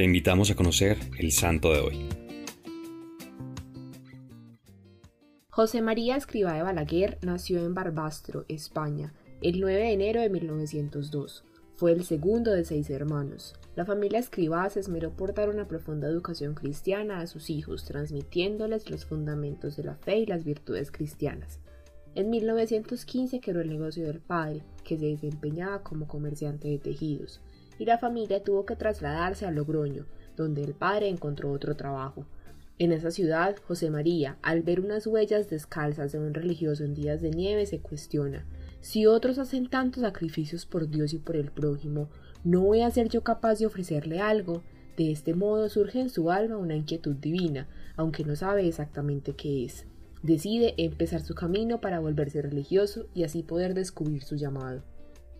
Te invitamos a conocer el santo de hoy. José María Escrivá de Balaguer nació en Barbastro, España, el 9 de enero de 1902. Fue el segundo de seis hermanos. La familia Escribá se esmeró por dar una profunda educación cristiana a sus hijos, transmitiéndoles los fundamentos de la fe y las virtudes cristianas. En 1915 quedó el negocio del padre, que se desempeñaba como comerciante de tejidos, y la familia tuvo que trasladarse a Logroño, donde el padre encontró otro trabajo. En esa ciudad, José María, al ver unas huellas descalzas de un religioso en días de nieve, se cuestiona si otros hacen tantos sacrificios por Dios y por el prójimo, ¿no voy a ser yo capaz de ofrecerle algo? De este modo surge en su alma una inquietud divina, aunque no sabe exactamente qué es. Decide empezar su camino para volverse religioso y así poder descubrir su llamado.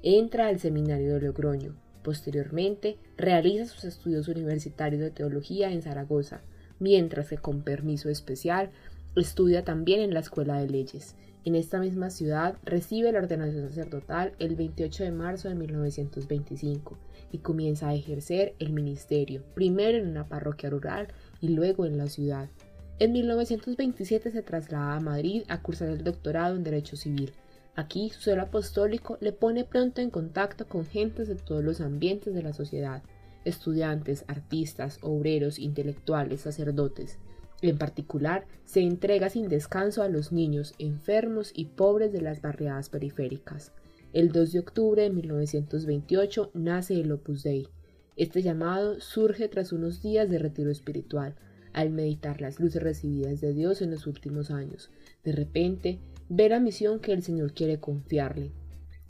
Entra al seminario de Logroño. Posteriormente, realiza sus estudios universitarios de teología en Zaragoza, mientras que con permiso especial estudia también en la Escuela de Leyes. En esta misma ciudad recibe la ordenación sacerdotal el 28 de marzo de 1925 y comienza a ejercer el ministerio, primero en una parroquia rural y luego en la ciudad. En 1927 se traslada a Madrid a cursar el doctorado en Derecho Civil. Aquí su celo apostólico le pone pronto en contacto con gentes de todos los ambientes de la sociedad, estudiantes, artistas, obreros, intelectuales, sacerdotes. En particular, se entrega sin descanso a los niños enfermos y pobres de las barriadas periféricas. El 2 de octubre de 1928 nace el Opus Dei. Este llamado surge tras unos días de retiro espiritual, al meditar las luces recibidas de Dios en los últimos años. De repente, ve la misión que el Señor quiere confiarle.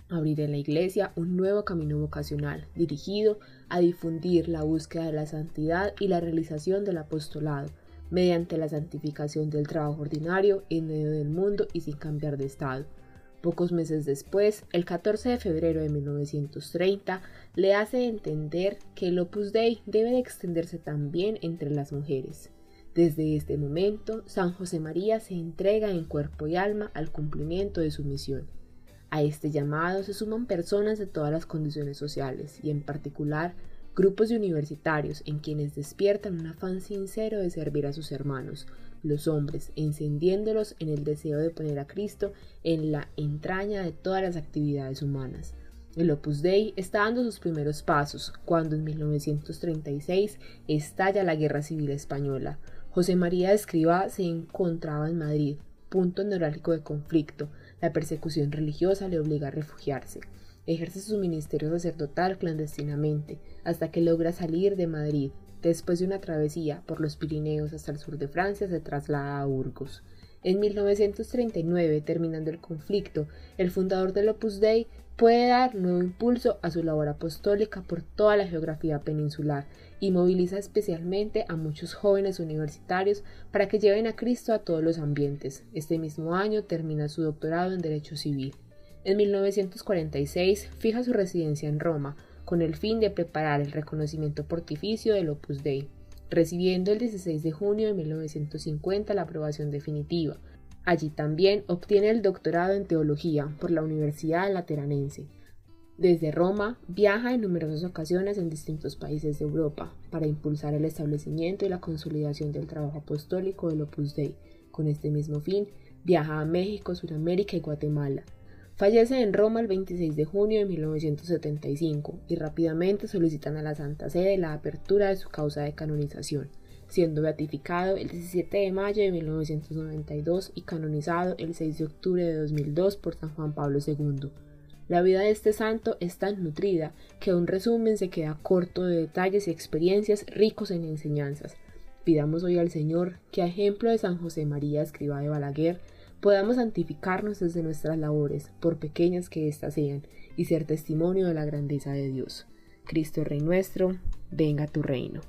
Abrir en la Iglesia un nuevo camino vocacional dirigido a difundir la búsqueda de la santidad y la realización del apostolado, mediante la santificación del trabajo ordinario en medio del mundo y sin cambiar de estado. Pocos meses después, el 14 de febrero de 1930, le hace entender que el Opus Dei debe de extenderse también entre las mujeres. Desde este momento, San José María se entrega en cuerpo y alma al cumplimiento de su misión. A este llamado se suman personas de todas las condiciones sociales y en particular grupos de universitarios en quienes despiertan un afán sincero de servir a sus hermanos, los hombres, encendiéndolos en el deseo de poner a Cristo en la entraña de todas las actividades humanas. El Opus Dei está dando sus primeros pasos cuando en 1936 estalla la Guerra Civil Española. José María Escribá se encontraba en Madrid, punto neurálgico de conflicto. La persecución religiosa le obliga a refugiarse. Ejerce su ministerio sacerdotal clandestinamente hasta que logra salir de Madrid. Después de una travesía por los Pirineos hasta el sur de Francia, se traslada a Burgos. En 1939, terminando el conflicto, el fundador del Opus Dei puede dar nuevo impulso a su labor apostólica por toda la geografía peninsular y moviliza especialmente a muchos jóvenes universitarios para que lleven a Cristo a todos los ambientes. Este mismo año termina su doctorado en Derecho Civil. En 1946 fija su residencia en Roma con el fin de preparar el reconocimiento pontificio del Opus Dei, recibiendo el 16 de junio de 1950 la aprobación definitiva. Allí también obtiene el doctorado en teología por la Universidad Lateranense. Desde Roma viaja en numerosas ocasiones en distintos países de Europa para impulsar el establecimiento y la consolidación del trabajo apostólico del Opus Dei. Con este mismo fin, viaja a México, Sudamérica y Guatemala, Fallece en Roma el 26 de junio de 1975 y rápidamente solicitan a la Santa Sede la apertura de su causa de canonización, siendo beatificado el 17 de mayo de 1992 y canonizado el 6 de octubre de 2002 por San Juan Pablo II. La vida de este santo es tan nutrida que un resumen se queda corto de detalles y experiencias ricos en enseñanzas. Pidamos hoy al Señor que, a ejemplo de San José María Escriba de Balaguer, podamos santificarnos desde nuestras labores, por pequeñas que éstas sean, y ser testimonio de la grandeza de Dios. Cristo Rey nuestro, venga tu reino.